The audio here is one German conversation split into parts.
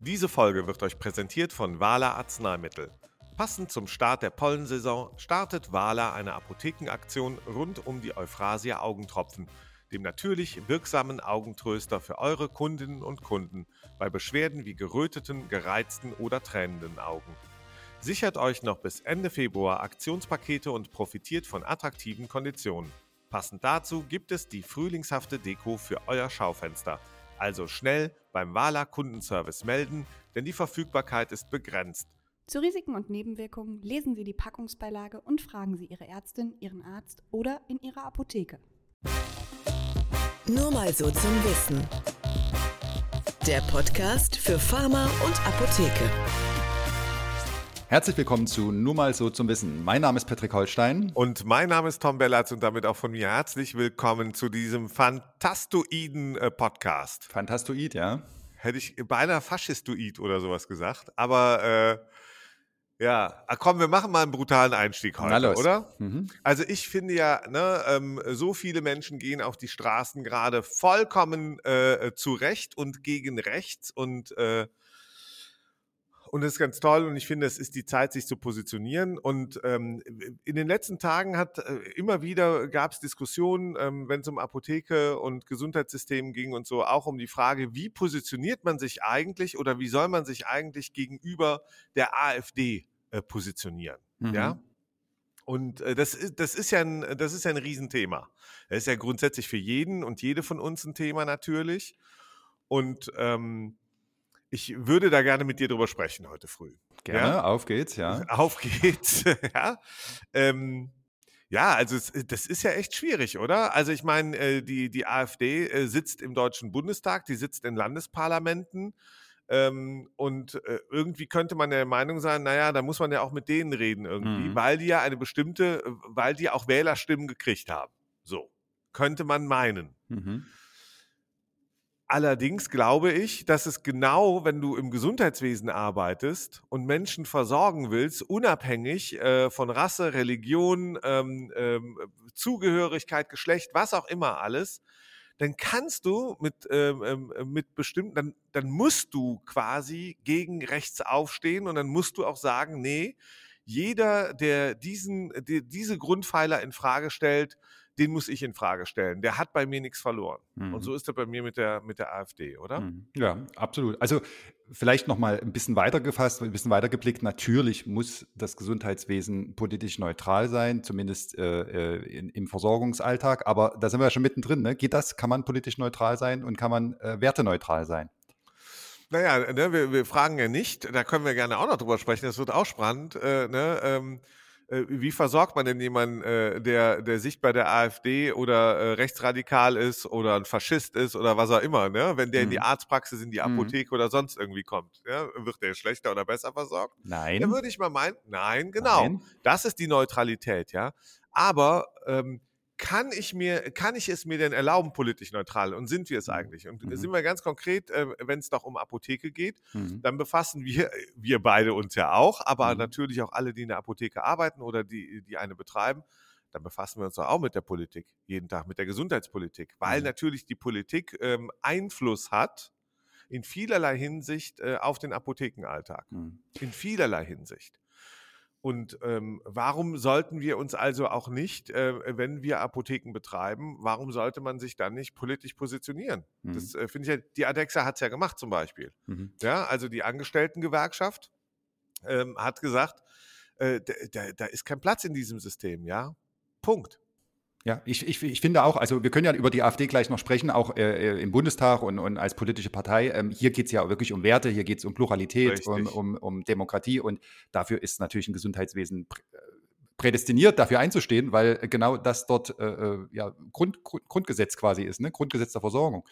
Diese Folge wird euch präsentiert von Wala Arzneimittel. Passend zum Start der Pollensaison startet Wala eine Apothekenaktion rund um die Euphrasia Augentropfen, dem natürlich wirksamen Augentröster für eure Kundinnen und Kunden bei Beschwerden wie geröteten, gereizten oder tränenden Augen. Sichert euch noch bis Ende Februar Aktionspakete und profitiert von attraktiven Konditionen. Passend dazu gibt es die frühlingshafte Deko für euer Schaufenster. Also schnell beim Wala Kundenservice melden, denn die Verfügbarkeit ist begrenzt. Zu Risiken und Nebenwirkungen lesen Sie die Packungsbeilage und fragen Sie Ihre Ärztin, Ihren Arzt oder in Ihrer Apotheke. Nur mal so zum Wissen. Der Podcast für Pharma und Apotheke. Herzlich willkommen zu Nur mal so zum Wissen. Mein Name ist Patrick Holstein. Und mein Name ist Tom Bellatz und damit auch von mir herzlich willkommen zu diesem fantastoiden äh, Podcast. Fantastoid, ja. Hätte ich beinahe Faschistoid oder sowas gesagt, aber äh, ja, Ach, komm, wir machen mal einen brutalen Einstieg heute, oder? Mhm. Also ich finde ja, ne, ähm, so viele Menschen gehen auf die Straßen gerade vollkommen äh, zu Recht und gegen rechts und äh, und das ist ganz toll und ich finde, es ist die Zeit, sich zu positionieren. Und ähm, in den letzten Tagen hat äh, immer wieder gab es Diskussionen, ähm, wenn es um Apotheke und Gesundheitssystem ging und so, auch um die Frage, wie positioniert man sich eigentlich oder wie soll man sich eigentlich gegenüber der AfD äh, positionieren? Mhm. Ja. Und äh, das, ist, das, ist ja ein, das ist ja ein Riesenthema. Das ist ja grundsätzlich für jeden und jede von uns ein Thema natürlich. Und ähm, ich würde da gerne mit dir drüber sprechen heute früh. Gerne, Ja? auf geht's, ja. Auf geht's. ja. Ähm, ja, also es, das ist ja echt schwierig, oder? Also ich meine, äh, die, die AfD äh, sitzt im Deutschen Bundestag, die sitzt in Landesparlamenten. Ähm, und äh, irgendwie könnte man der Meinung sein, naja, da muss man ja auch mit denen reden irgendwie, Mhm. weil die ja eine bestimmte, äh, weil die auch Wählerstimmen gekriegt haben. So, könnte man meinen. Mhm. Allerdings glaube ich, dass es genau, wenn du im Gesundheitswesen arbeitest und Menschen versorgen willst, unabhängig äh, von Rasse, Religion, ähm, ähm, Zugehörigkeit, Geschlecht, was auch immer alles, dann kannst du mit, ähm, ähm, mit bestimmten, dann, dann musst du quasi gegen rechts aufstehen und dann musst du auch sagen, nee, jeder, der diesen, der diese Grundpfeiler in Frage stellt, den muss ich in Frage stellen. Der hat bei mir nichts verloren. Mhm. Und so ist er bei mir mit der, mit der AfD, oder? Mhm. Ja, absolut. Also vielleicht noch mal ein bisschen weiter gefasst, ein bisschen weiter geblickt. Natürlich muss das Gesundheitswesen politisch neutral sein, zumindest äh, äh, in, im Versorgungsalltag. Aber da sind wir ja schon mittendrin. Ne? Geht das? Kann man politisch neutral sein und kann man äh, werteneutral sein? Naja, ne, wir, wir fragen ja nicht, da können wir gerne auch noch drüber sprechen, das wird auch spannend. Äh, ne, ähm, äh, wie versorgt man denn jemanden, äh, der, der sich bei der AfD oder äh, rechtsradikal ist oder ein Faschist ist oder was auch immer, ne? wenn der in die Mhm. Arztpraxis, in die Mhm. Apotheke oder sonst irgendwie kommt? Ja? Wird der schlechter oder besser versorgt? Nein. Da würde ich mal meinen, nein, genau. Nein. Das ist die Neutralität, ja. Aber ähm, kann ich mir, kann ich es mir denn erlauben, politisch neutral? Und sind wir es eigentlich? Und Mhm. sind wir ganz konkret, äh, wenn es doch um Apotheke geht, Mhm. dann befassen wir, wir beide uns ja auch, aber Mhm. natürlich auch alle, die in der Apotheke arbeiten oder die, die eine betreiben, dann befassen wir uns doch auch mit der Politik, jeden Tag mit der Gesundheitspolitik, weil Mhm. natürlich die Politik ähm, Einfluss hat in vielerlei Hinsicht äh, auf den Apothekenalltag. Mhm. In vielerlei Hinsicht. Und ähm, warum sollten wir uns also auch nicht, äh, wenn wir Apotheken betreiben, warum sollte man sich dann nicht politisch positionieren? Mhm. Das äh, finde ich ja, die Adexa hat es ja gemacht zum Beispiel. Mhm. Ja, also die Angestelltengewerkschaft ähm, hat gesagt, äh, da, da, da ist kein Platz in diesem System, ja. Punkt. Ja, ich, ich, ich finde auch, also wir können ja über die AfD gleich noch sprechen, auch äh, äh, im Bundestag und, und als politische Partei. Ähm, hier geht es ja wirklich um Werte, hier geht es um Pluralität, um, um, um Demokratie und dafür ist natürlich ein Gesundheitswesen prä äh, prädestiniert, dafür einzustehen, weil genau das dort äh, äh, ja, Grund, Grund, Grundgesetz quasi ist, ne? Grundgesetz der Versorgung.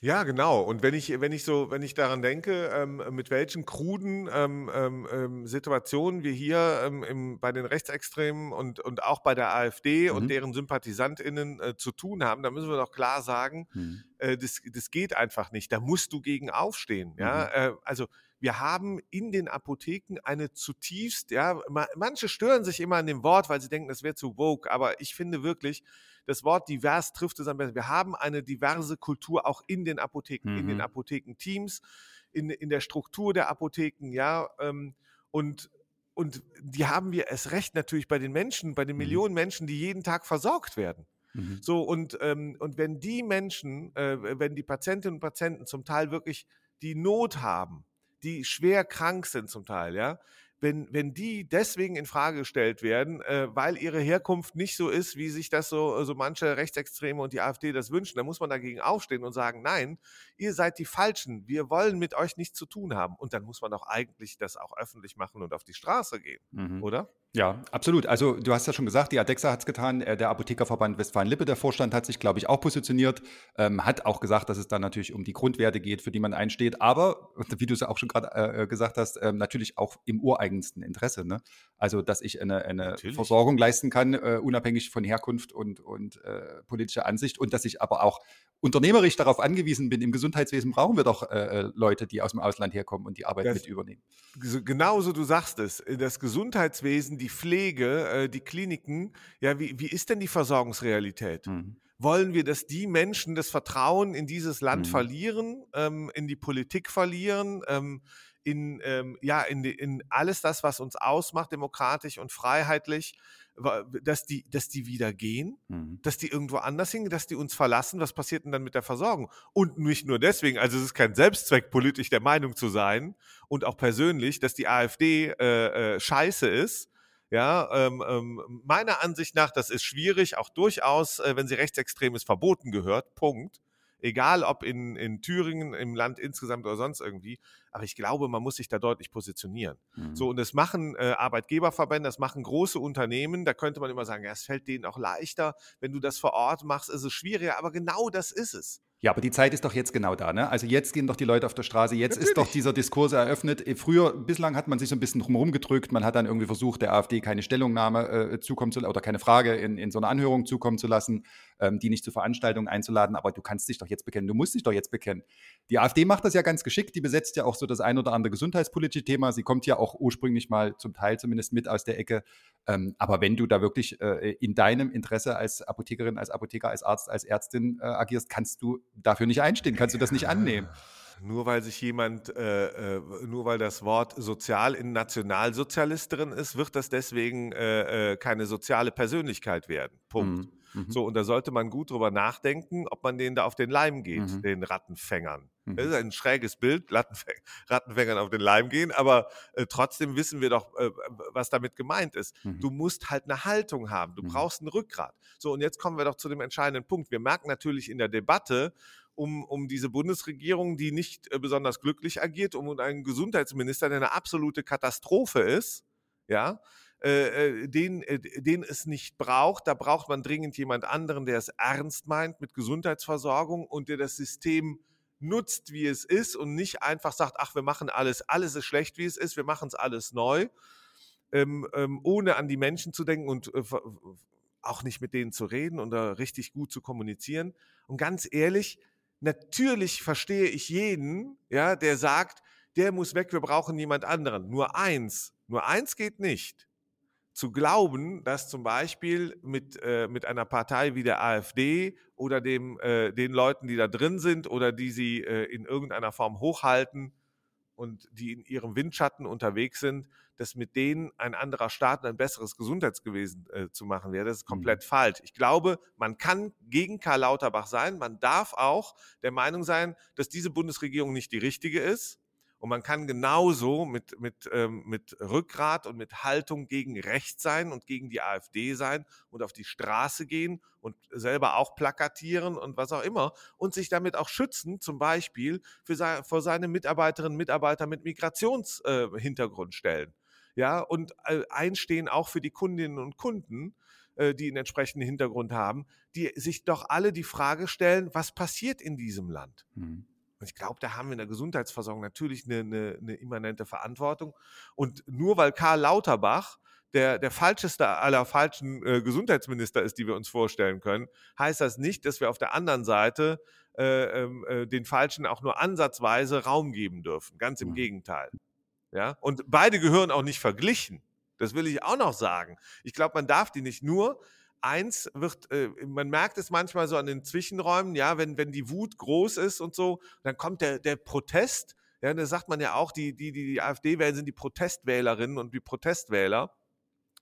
Ja, genau. Und wenn ich, wenn ich so, wenn ich daran denke, ähm, mit welchen kruden ähm, ähm, ähm, Situationen wir hier ähm, im, bei den Rechtsextremen und, und auch bei der AfD Mhm. und deren SympathisantInnen äh, zu tun haben, da müssen wir doch klar sagen, Hm. äh, das, das geht einfach nicht. Da musst du gegen aufstehen. Ja? Äh, also wir haben in den Apotheken eine zutiefst, ja, ma, manche stören sich immer an dem Wort, weil sie denken, das wäre zu woke, aber ich finde wirklich, das Wort divers trifft es am besten. Wir haben eine diverse Kultur auch in den Apotheken, in den Mhm. Apothekenteams, in, in der Struktur der Apotheken, ja, ähm, und und die haben wir erst recht natürlich bei den Menschen, bei den Mhm. Millionen Menschen, die jeden Tag versorgt werden. Mhm. So, und, ähm, und wenn die Menschen, äh, wenn die Patientinnen und Patienten zum Teil wirklich die Not haben, die schwer krank sind zum Teil, ja, wenn, wenn die deswegen in Frage gestellt werden, äh, weil ihre Herkunft nicht so ist, wie sich das so, so manche Rechtsextreme und die AfD das wünschen, dann muss man dagegen aufstehen und sagen, nein, ihr seid die Falschen, wir wollen mit euch nichts zu tun haben. Und dann muss man doch eigentlich das auch öffentlich machen und auf die Straße gehen, Mhm. oder? Ja, absolut. Also du hast ja schon gesagt, die ADEXA hat es getan, äh, der Apothekerverband Westfalen-Lippe, der Vorstand, hat sich, glaube ich, auch positioniert, ähm, hat auch gesagt, dass es dann natürlich um die Grundwerte geht, für die man einsteht, aber, wie du es auch schon gerade äh, gesagt hast, ähm, natürlich auch im ureigensten Interesse. Ne? Also, dass ich eine, eine. Versorgung leisten kann, äh, unabhängig von Herkunft und, und äh, politischer Ansicht und dass ich aber auch unternehmerisch darauf angewiesen bin, im Gesundheitswesen brauchen wir doch äh, äh, Leute, die aus dem Ausland herkommen und die Arbeit Das- mit übernehmen. So- Genauso, du sagst es, das Gesundheitswesen, die Pflege, äh, die Kliniken, ja, wie, wie ist denn die Versorgungsrealität? Mhm. Wollen wir, dass die Menschen das Vertrauen in dieses Land Mhm. verlieren, ähm, in die Politik verlieren, ähm, in, ähm, ja, in, in alles das, was uns ausmacht, demokratisch und freiheitlich, dass die, dass die wieder gehen? Mhm. dass die irgendwo anders hingehen, dass die uns verlassen. Was passiert denn dann mit der Versorgung? Und nicht nur deswegen, also es ist kein Selbstzweck, politisch der Meinung zu sein und auch persönlich, dass die AfD äh, äh, scheiße ist. Ja, ähm, ähm, meiner Ansicht nach, das ist schwierig, auch durchaus, äh, wenn sie rechtsextrem ist, verboten gehört. Punkt. Egal ob in, in Thüringen, im Land insgesamt oder sonst irgendwie. Aber ich glaube, man muss sich da deutlich positionieren. Mhm. So, und das machen äh, Arbeitgeberverbände, das machen große Unternehmen. Da könnte man immer sagen, ja, es fällt denen auch leichter. Wenn du das vor Ort machst, ist es schwieriger. Aber genau das ist es. Ja, aber die Zeit ist doch jetzt genau da, ne? Also jetzt gehen doch die Leute auf der Straße, jetzt ist doch Natürlich. dieser Diskurs eröffnet. Eh, Früher, bislang hat man sich so ein bisschen drumherum gedrückt, man hat dann irgendwie versucht, der AfD keine Stellungnahme äh, zukommen zu oder keine Frage in, in so einer Anhörung zukommen zu lassen, ähm, die nicht zu Veranstaltungen einzuladen, aber du kannst dich doch jetzt bekennen, du musst dich doch jetzt bekennen. Die AfD macht das ja ganz geschickt, die besetzt ja auch so das ein oder andere gesundheitspolitische Thema, sie kommt ja auch ursprünglich mal zum Teil zumindest mit aus der Ecke, ähm, aber wenn du da wirklich äh, in deinem Interesse als Apothekerin, als Apotheker, als Arzt, als Ärztin äh, agierst, kannst du dafür nicht einstehen, kannst du das nicht annehmen. Nur weil sich jemand, äh, äh, nur weil das Wort sozial in Nationalsozialist drin ist, wird das deswegen äh, äh, keine soziale Persönlichkeit werden. Punkt. Mhm. Mhm. So, und da sollte man gut drüber nachdenken, ob man denen da auf den Leim geht, Mhm. den Rattenfängern. Mhm. Das ist ein schräges Bild, Rattenfäng Rattenfängern auf den Leim gehen, aber äh, trotzdem wissen wir doch, äh, was damit gemeint ist. Mhm. Du musst halt eine Haltung haben, du Mhm. brauchst ein Rückgrat. So, und jetzt kommen wir doch zu dem entscheidenden Punkt. Wir merken natürlich in der Debatte um, um diese Bundesregierung, die nicht äh, besonders glücklich agiert, um einen Gesundheitsminister, der eine absolute Katastrophe ist, ja, äh, äh, den, äh, den es nicht braucht. Da braucht man dringend jemand anderen, der es ernst meint mit Gesundheitsversorgung und der das System nutzt, wie es ist und nicht einfach sagt, ach, wir machen alles, alles ist schlecht, wie es ist, wir machen es alles neu, ähm, ähm, ohne an die Menschen zu denken und äh, auch nicht mit denen zu reden da richtig gut zu kommunizieren. Und ganz ehrlich, natürlich verstehe ich jeden, ja, der sagt, der muss weg, wir brauchen jemand anderen. Nur eins, nur eins geht nicht zu glauben, dass zum Beispiel mit, äh, mit einer Partei wie der AfD oder dem, äh, den Leuten, die da drin sind oder die sie äh, in irgendeiner Form hochhalten und die in ihrem Windschatten unterwegs sind, dass mit denen ein anderer Staat ein besseres Gesundheitsgewesen äh, zu machen wäre. Das ist komplett falsch. Ich glaube, man kann gegen Karl Lauterbach sein, man darf auch der Meinung sein, dass diese Bundesregierung nicht die richtige ist. Und man kann genauso mit, mit, ähm, mit Rückgrat und mit Haltung gegen rechts sein und gegen die AfD sein und auf die Straße gehen und selber auch plakatieren und was auch immer und sich damit auch schützen, zum Beispiel für sei, vor seine Mitarbeiterinnen und Mitarbeiter mit Migrationshintergrund äh, stellen. Ja, und äh, einstehen auch für die Kundinnen und Kunden, äh, die einen entsprechenden Hintergrund haben, die sich doch alle die Frage stellen, was passiert in diesem Land? Mhm. Und ich glaube, da haben wir in der Gesundheitsversorgung natürlich eine, eine, eine immanente Verantwortung. Und nur weil Karl Lauterbach der, der falscheste aller falschen äh, Gesundheitsminister ist, die wir uns vorstellen können, heißt das nicht, dass wir auf der anderen Seite äh, ähm, äh, den Falschen auch nur ansatzweise Raum geben dürfen. Ganz im Mhm. Gegenteil. Ja? Und beide gehören auch nicht verglichen. Das will ich auch noch sagen. Ich glaube, man darf die nicht nur. Eins wird, äh, man merkt es manchmal so an den Zwischenräumen, ja, wenn, wenn die Wut groß ist und so, dann kommt der, der Protest, Ja, da sagt man ja auch, die, die, die, die AfD wählen, sind die Protestwählerinnen und die Protestwähler.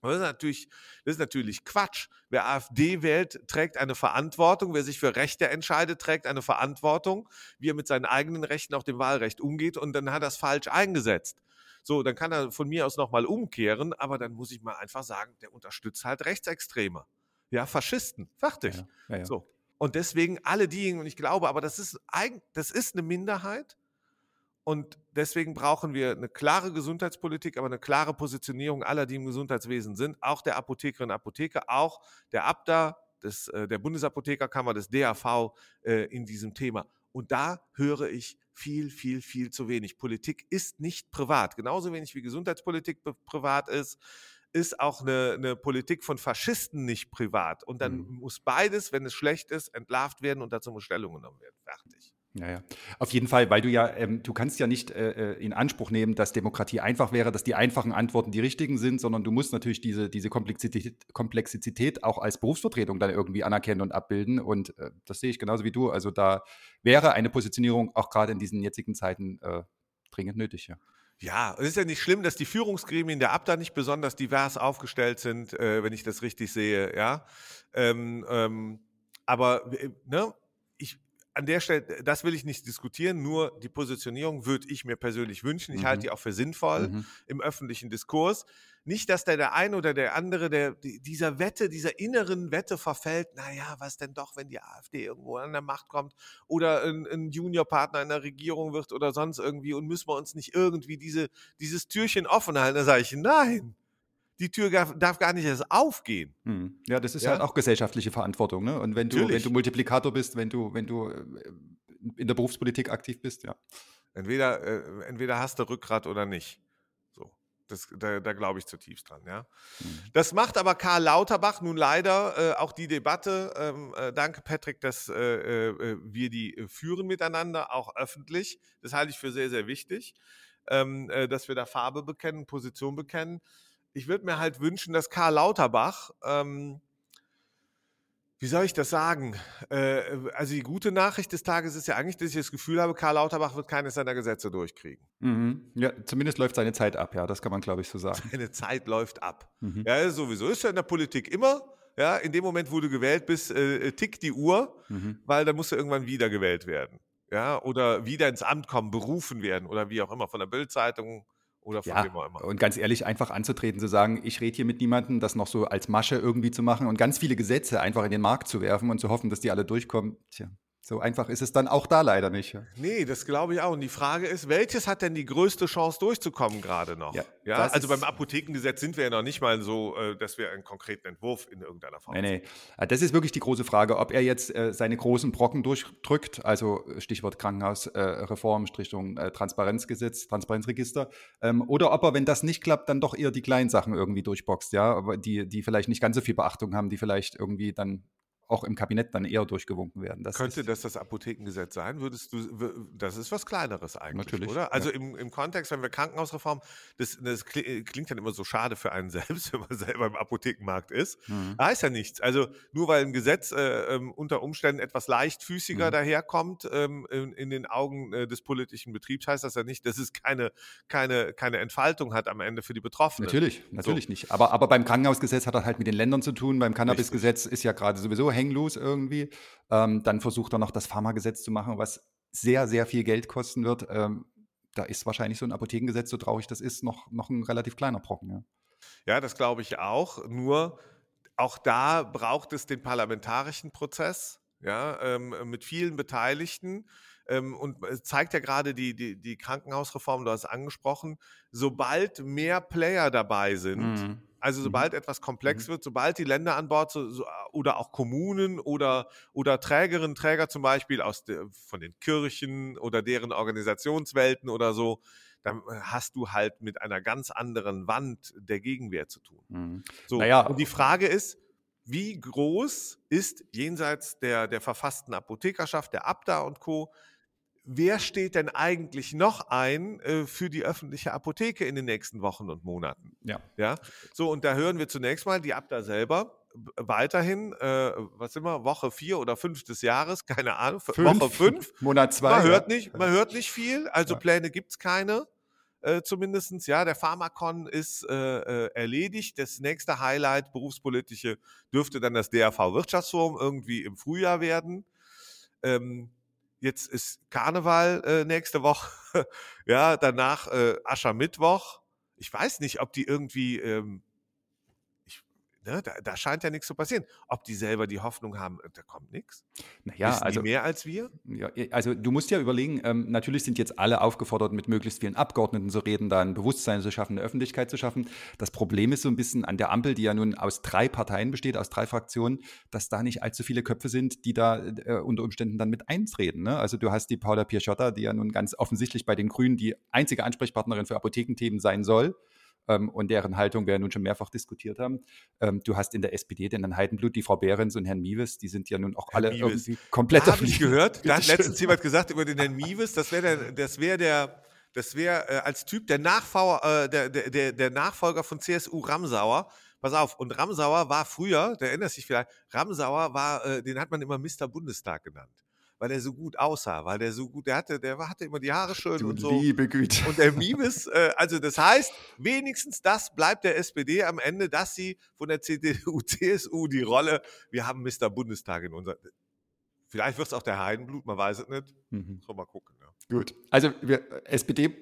Das ist, natürlich, das ist natürlich Quatsch. Wer AfD wählt, trägt eine Verantwortung. Wer sich für Rechte entscheidet, trägt eine Verantwortung, wie er mit seinen eigenen Rechten auf dem Wahlrecht umgeht. Und dann hat er es falsch eingesetzt. So, dann kann er von mir aus nochmal umkehren, aber dann muss ich mal einfach sagen, der unterstützt halt Rechtsextreme. Ja, Faschisten. Fertig. Ja, ja, ja. So. Und deswegen alle diejenigen, und ich glaube, aber das ist, eigen, das ist eine Minderheit. Und deswegen brauchen wir eine klare Gesundheitspolitik, aber eine klare Positionierung aller, die im Gesundheitswesen sind, auch der Apothekerinnen und Apotheker, auch der Abda, des, äh, der Bundesapothekerkammer, des DAV äh, in diesem Thema. Und da höre ich viel, viel, viel zu wenig. Politik ist nicht privat. Genauso wenig wie Gesundheitspolitik privat ist, ist auch eine, eine, Politik von Faschisten nicht privat. Und dann mhm. muss beides, wenn es schlecht ist, entlarvt werden und dazu muss Stellung genommen werden. Fertig. Ja, ja. Auf jeden Fall, weil du ja, ähm, du kannst ja nicht äh, äh, in Anspruch nehmen, dass Demokratie einfach wäre, dass die einfachen Antworten die richtigen sind, sondern du musst natürlich diese, diese Komplexität, Komplexität auch als Berufsvertretung dann irgendwie anerkennen und abbilden. Und äh, das sehe ich genauso wie du. Also da wäre eine Positionierung auch gerade in diesen jetzigen Zeiten äh, dringend nötig, ja. Ja, es ist ja nicht schlimm, dass die Führungsgremien der Abda nicht besonders divers aufgestellt sind, äh, wenn ich das richtig sehe, ja. Ähm, ähm, aber äh, ne, ich, an der Stelle, das will ich nicht diskutieren, nur die Positionierung würde ich mir persönlich wünschen. Ich mhm. halte die auch für sinnvoll mhm. im öffentlichen Diskurs. Nicht, dass da der eine oder der andere der, dieser Wette, dieser inneren Wette verfällt, naja, was denn doch, wenn die AfD irgendwo an der Macht kommt oder ein, ein Juniorpartner in der Regierung wird oder sonst irgendwie und müssen wir uns nicht irgendwie diese, dieses Türchen offen halten. Da sage ich, nein, die Tür darf gar nicht erst aufgehen. Hm. Ja, das ist ja? halt auch gesellschaftliche Verantwortung. Ne? Und wenn du, wenn du Multiplikator bist, wenn du, wenn du äh, in der Berufspolitik aktiv bist, ja. Entweder, äh, entweder hast du Rückgrat oder nicht. Das, da, da glaube ich zutiefst dran, ja. Hm. Das macht aber Karl Lauterbach nun leider äh, auch die Debatte. Ähm, äh, danke, Patrick, dass äh, äh, wir die führen miteinander, auch öffentlich. Das halte ich für sehr, sehr wichtig, ähm, dass wir da Farbe bekennen, Position bekennen ich würde mir halt wünschen, dass Karl Lauterbach, ähm, wie soll ich das sagen? Äh, also die gute Nachricht des Tages ist ja eigentlich, dass ich das Gefühl habe, Karl Lauterbach wird keines seiner Gesetze durchkriegen. Mhm. Ja, zumindest läuft seine Zeit ab, ja, das kann man, glaube ich, so sagen. Seine Zeit läuft ab. Mhm. Ja, sowieso ist ja in der Politik immer. Ja, in dem Moment, wo du gewählt bist, äh, tickt die Uhr, mhm. weil dann musst du irgendwann wieder gewählt werden. Ja, oder wieder ins Amt kommen, berufen werden oder wie auch immer von der Bildzeitung oder von ja, wem auch immer. Und ganz ehrlich, einfach anzutreten, zu sagen, ich rede hier mit niemandem, das noch so als Masche irgendwie zu machen und ganz viele Gesetze einfach in den Markt zu werfen und zu hoffen, dass die alle durchkommen. Tja, so einfach ist es dann auch da leider nicht. Nee, das glaube ich auch. Und die Frage ist, welches hat denn die größte Chance durchzukommen gerade noch? Ja, ja? also beim Apothekengesetz sind wir ja noch nicht mal so, äh, dass wir einen konkreten Entwurf in irgendeiner Form Nee, nee. Ah, das ist wirklich die große Frage, ob er jetzt äh, seine großen Brocken durchdrückt, also Stichwort Krankenhausreform, äh, Strichung Transparenzgesetz, Transparenzregister, ähm, oder ob er, wenn das nicht klappt, dann doch eher die kleinen Sachen irgendwie durchboxt, ja, die, die vielleicht nicht ganz so viel Beachtung haben, die vielleicht irgendwie dann auch im Kabinett dann eher durchgewunken werden. Das Könnte das das Apothekengesetz sein? Würdest du, das ist was Kleineres eigentlich, Natürlich, oder? Also ja. im, im Kontext, wenn wir Krankenhausreform, das, das klingt dann immer so schade für einen selbst, wenn man selber im Apothekenmarkt ist. Mhm. Heißt ja nichts. Also nur weil ein Gesetz äh, ähm, unter Umständen etwas leichtfüßiger mhm. daherkommt ähm, in, in, den Augen äh, des politischen Betriebs, heißt das ja nicht, dass es keine, keine, keine Entfaltung hat am Ende für die Betroffenen. Natürlich, natürlich so. nicht. Aber, aber beim Krankenhausgesetz hat das halt mit den Ländern zu tun. Beim Cannabisgesetz ist ja gerade sowieso hang loose irgendwie. Ähm, dann versucht er noch das Pharmagesetz zu machen, was sehr, sehr viel Geld kosten wird. Ähm, da ist wahrscheinlich so ein Apothekengesetz, so traurig das ist, noch, noch ein relativ kleiner Brocken. Ja, ja das glaube ich auch. Nur auch da braucht es den parlamentarischen Prozess, ja, ähm, mit vielen Beteiligten. Ähm, und es zeigt ja gerade die, die, die Krankenhausreform, du hast angesprochen, sobald mehr Player dabei sind, mhm. Also mhm. sobald mhm. etwas komplex mhm. wird, sobald die Länder an Bord so, so, oder auch Kommunen oder, oder Trägerinnen, Träger zum Beispiel aus der, von den Kirchen oder deren Organisationswelten oder so, dann äh, hast du halt mit einer ganz anderen Wand der Gegenwehr zu tun. Mhm. So, naja. Und die Frage ist, wie groß ist jenseits der, der verfassten Apothekerschaft, der Abda und Co., wer steht denn eigentlich noch ein äh, für die öffentliche Apotheke in den nächsten Wochen und Monaten? Ja. Ja. So, und da hören wir zunächst mal die Abda selber weiterhin, äh, was immer, Woche vier oder fünf des Jahres, keine Ahnung, Fünf. Woche fünf. Monat zwei. Man hört nicht, man hört nicht viel, also Ja. Pläne gibt es keine. Äh, zumindestens, ja, der Pharmakon ist äh, äh, erledigt. Das nächste Highlight, berufspolitische, dürfte dann das DRV-Wirtschaftsforum irgendwie im Frühjahr werden. Ähm, jetzt ist Karneval äh, nächste Woche. ja, danach äh, Aschermittwoch. Ich weiß nicht, ob die irgendwie, ähm, ne, da, da scheint ja nichts zu passieren. Ob die selber die Hoffnung haben, äh, da kommt nichts. Naja, Wissen also die mehr als wir? Ja, also du musst ja überlegen, ähm, natürlich sind jetzt alle aufgefordert, mit möglichst vielen Abgeordneten zu reden, da ein Bewusstsein zu schaffen, eine Öffentlichkeit zu schaffen. Das Problem ist so ein bisschen an der Ampel, die ja nun aus drei Parteien besteht, aus drei Fraktionen, dass da nicht allzu viele Köpfe sind, die da äh, unter Umständen dann mit eintreten. Ne? Also du hast die Paula Piachotta, die ja nun ganz offensichtlich bei den Grünen die einzige Ansprechpartnerin für Apothekenthemen sein soll. Ähm, Und deren Haltung wir ja nun schon mehrfach diskutiert haben. Ähm, Du hast in der SPD den Herrn Heidenblut, die Frau Behrens und Herrn Miewes, die sind ja nun auch Herr alle Miewes. irgendwie komplett Da habe ich gehört, da hat letztens jemand gesagt über den Herrn Miewes, das wäre der, das wäre der, das wäre äh, als Typ der, Nachfau äh, der, der, der Nachfolger von CSU Ramsauer. Pass auf, und Ramsauer war früher, der erinnert sich vielleicht, Ramsauer war, äh, den hat man immer Mr. Bundestag genannt, weil der so gut aussah, weil der so gut, der hatte, der hatte immer die Haare schön Du und so. liebe Güte. Und der Mimes, äh, also das heißt, wenigstens das bleibt der SPD am Ende, dass sie von der CDU, CSU die Rolle, wir haben Mr. Bundestag in unser. Vielleicht wird es auch der Heidenblut, man weiß es nicht. Mhm. So mal gucken. Ja. Gut. Also wir, SPD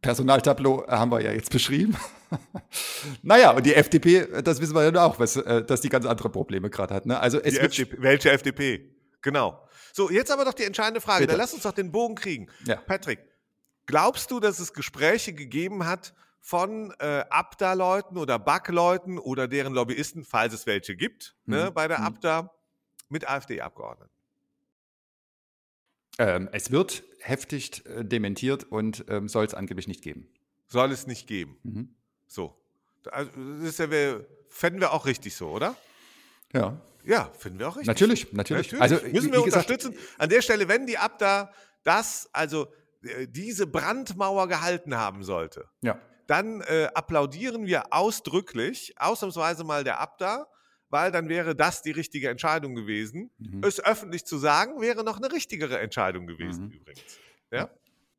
Personaltableau haben wir ja jetzt beschrieben. naja, und die FDP, das wissen wir ja auch, was, äh, dass die ganz andere Probleme gerade hat. Ne? Also es Die FDP, welche FDP? Genau. So, jetzt aber doch die entscheidende Frage. Bitte. Dann lass uns doch den Bogen kriegen. Ja. Patrick, glaubst du, dass es Gespräche gegeben hat von äh, Abda-Leuten oder BAK-Leuten oder deren Lobbyisten, falls es welche gibt, ne, Mhm. bei der Mhm. Abda, mit AfD-Abgeordneten? ähm, es wird heftig äh, dementiert und ähm, soll es angeblich nicht geben. Soll es nicht geben. Mhm. So. Also, das ist ja, fänden wir auch richtig so, oder? Ja, Ja, finden wir auch richtig. natürlich, natürlich. Also wie- müssen wir wie gesagt, unterstützen. An der Stelle, wenn die Abda das, also äh, diese Brandmauer gehalten haben sollte, Ja, dann äh, applaudieren wir ausdrücklich, ausnahmsweise mal der Abda, weil dann wäre das die richtige Entscheidung gewesen. Mhm. Es öffentlich zu sagen, wäre noch eine richtigere Entscheidung gewesen Mhm. übrigens. Ja?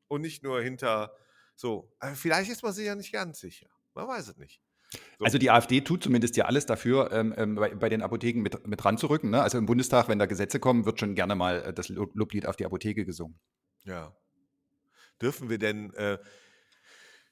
Und nicht nur hinter so. äh, Vielleicht ist man sich ja nicht ganz sicher. Man weiß es nicht. So. Also die AfD tut zumindest ja alles dafür, ähm, ähm, bei, bei den Apotheken mit, mit ranzurücken. Ne? Also im Bundestag, wenn da Gesetze kommen, wird schon gerne mal äh, das Lob- Loblied auf die Apotheke gesungen. Ja. Dürfen wir denn, äh,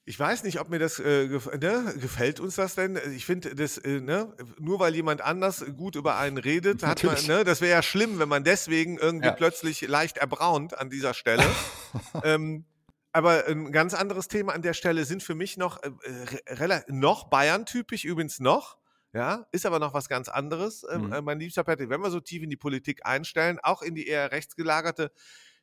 ich weiß nicht, ob mir das äh, gef ne? gefällt uns das denn? Ich finde, das, äh, ne? nur weil jemand anders gut über einen redet, hat man, Natürlich. ne? das wäre ja schlimm, wenn man deswegen irgendwie Ja. plötzlich leicht erbraunt an dieser Stelle. ähm, aber ein ganz anderes Thema an der Stelle sind für mich noch, äh, äh, noch Bayern-typisch übrigens noch. Ja, ist aber noch was ganz anderes, ähm, Mhm. äh, mein liebster Patrick. Wenn wir so tief in die Politik einstellen, auch in die eher rechtsgelagerte,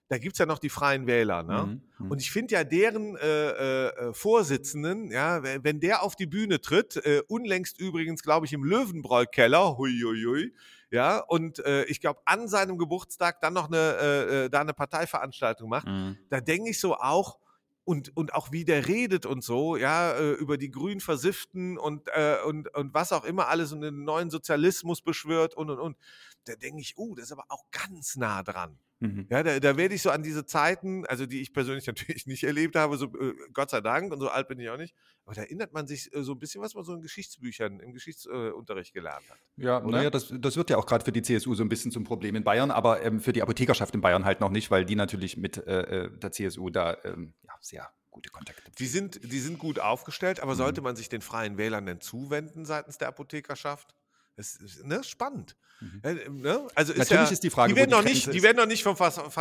da gibt es ja noch die Freien Wähler. Ne? Mhm, mhm. Und ich finde ja deren äh, äh, äh, Vorsitzenden, ja, wenn der auf die Bühne tritt, äh, unlängst übrigens, glaube ich, im Löwenbräu-Keller, hui, hui, hui, ja, und äh, ich glaube, an seinem Geburtstag dann noch eine, äh, da eine Parteiveranstaltung macht, Mhm. da denke ich so auch, und, und auch wie der redet und so, ja, über die grün Versifften und, und, und was auch immer alles und den neuen Sozialismus beschwört und und und. Da denke ich, uh, das ist aber auch ganz nah dran. Mhm. Ja, da, da werde ich so an diese Zeiten, also die ich persönlich natürlich nicht erlebt habe, so äh, Gott sei Dank und so alt bin ich auch nicht, aber da erinnert man sich äh, so ein bisschen, was man so in Geschichtsbüchern, im Geschichtsunterricht äh, gelernt hat. Ja, naja, das, das wird ja auch gerade für die CSU so ein bisschen zum Problem in Bayern, aber ähm, für die Apothekerschaft in Bayern halt noch nicht, weil die natürlich mit der CSU da ähm, ja, sehr gute Kontakte Die sind, die sind gut aufgestellt, aber Mhm. sollte man sich den Freien Wählern denn zuwenden seitens der Apothekerschaft? Das ist ne, spannend. Mhm. Ja, ne? Also ist Natürlich ja, ist die Frage, die werden die noch nicht, die werden noch nicht vom Verfass,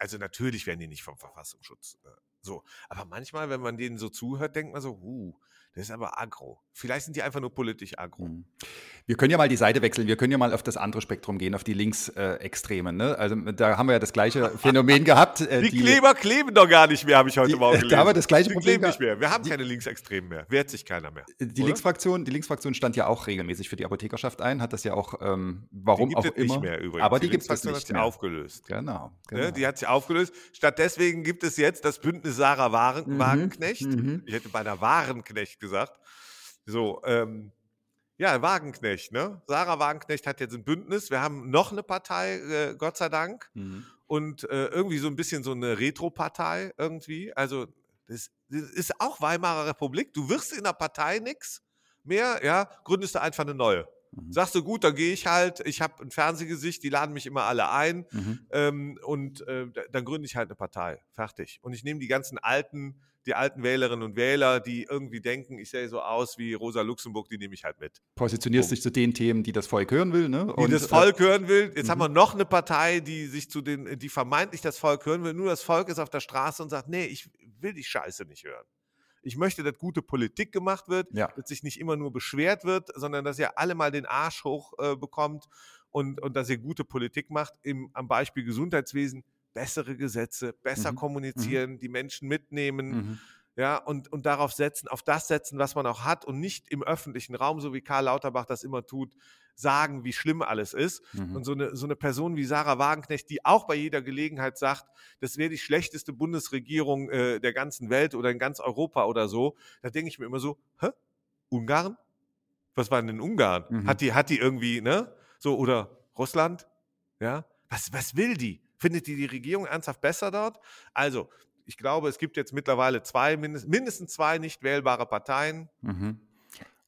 also natürlich werden die nicht vom Verfassungsschutz. äh, So, aber manchmal, wenn man denen so zuhört, denkt man so, uh, das ist aber aggro. Vielleicht sind die einfach nur politisch aggro. Mhm. Wir können ja mal die Seite wechseln, wir können ja mal auf das andere Spektrum gehen, auf die Linksextremen. ne? Also da haben wir ja das gleiche Phänomen gehabt. äh, Die, Kleber kleben doch gar nicht mehr, habe ich heute die- Morgen da gelesen. haben wir das gleiche die Problem kleben nicht mehr. Wir haben Die- keine Linksextremen mehr. Wehrt sich keiner mehr. Die oder? Linksfraktion, die Linksfraktion stand ja auch regelmäßig für die Apothekerschaft ein, hat das ja auch, ähm, warum die auch immer. nicht mehr übrigens. Aber die, gibt es Linksfraktion nicht hat sich mehr. aufgelöst. Genau, genau. Ne, die hat sich aufgelöst. Statt deswegen gibt es jetzt das Bündnis Sarah Waren, Mhm, Wagenknecht. mhm. Ich hätte beinahe Warenknecht gesagt. So, ähm, Ja, Wagenknecht, ne? Sarah Wagenknecht hat jetzt ein Bündnis. Wir haben noch eine Partei, äh, Gott sei Dank. Mhm. Und äh, irgendwie so ein bisschen so eine Retro-Partei irgendwie. Also, das, das ist auch Weimarer Republik. Du wirst in der Partei nix mehr, ja, gründest du einfach eine neue. Mhm. Sagst du, gut, dann gehe ich halt, ich habe ein Fernsehgesicht, die laden mich immer alle ein Mhm. ähm, und äh, da- dann gründe ich halt eine Partei. Fertig. Und ich nehme die ganzen alten, die alten Wählerinnen und Wähler, die irgendwie denken, ich sehe so aus wie Rosa Luxemburg, die nehme ich halt mit. Positionierst dich zu den Themen, die das Volk hören will, ne? Die das äh, Volk hören will. Jetzt haben mhm. wir noch eine Partei, die sich zu den, die vermeintlich das Volk hören will. Nur das Volk ist auf der Straße und sagt, nee, ich will die Scheiße nicht hören. Ich möchte, dass gute Politik gemacht wird, Ja. dass sich nicht immer nur beschwert wird, sondern dass ihr alle mal den Arsch hoch äh, bekommt und, und dass ihr gute Politik macht. Im, am Beispiel Gesundheitswesen bessere Gesetze, besser Mhm. kommunizieren, die Menschen mitnehmen, Mhm. ja, und, und darauf setzen, auf das setzen, was man auch hat und nicht im öffentlichen Raum, so wie Karl Lauterbach das immer tut, sagen, wie schlimm alles ist. Mhm. Und so eine, so eine Person wie Sarah Wagenknecht, die auch bei jeder Gelegenheit sagt, das wäre die schlechteste Bundesregierung äh, der ganzen Welt oder in ganz Europa oder so, da denke ich mir immer so, hä? Ungarn? Was war denn in Ungarn? Mhm. Hat, die, hat die irgendwie, ne? So, oder Russland? Ja? Was, was will die? Findet die die Regierung ernsthaft besser dort? Also, ich glaube, es gibt jetzt mittlerweile zwei, mindest, mindestens zwei nicht wählbare Parteien. Mhm.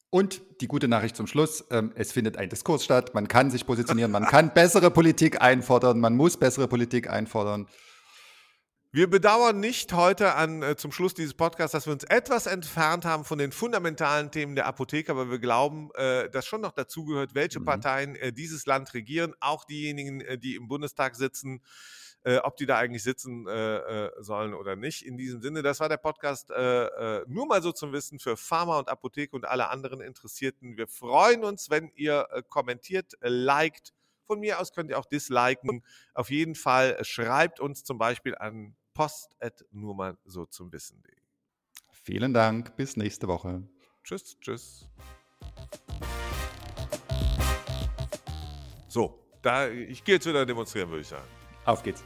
Und die gute Nachricht zum Schluss, ähm, es findet ein Diskurs statt, man kann sich positionieren, man kann bessere Politik einfordern, man muss bessere Politik einfordern. Wir bedauern nicht heute an, äh, zum Schluss dieses Podcasts, dass wir uns etwas entfernt haben von den fundamentalen Themen der Apotheke, aber wir glauben, äh, dass schon noch dazugehört, welche Mhm. Parteien äh, dieses Land regieren, auch diejenigen, äh, die im Bundestag sitzen, äh, ob die da eigentlich sitzen äh, äh, sollen oder nicht. In diesem Sinne, das war der Podcast äh, äh, nur mal so zum Wissen für Pharma und Apotheke und alle anderen Interessierten. Wir freuen uns, wenn ihr äh, kommentiert, liked. Von mir aus könnt ihr auch disliken. Auf jeden Fall schreibt uns zum Beispiel an post nur mal so zum Wissen.de. Vielen Dank, bis nächste Woche. Tschüss, tschüss. So, da, ich gehe jetzt wieder demonstrieren, würde ich sagen. Auf geht's.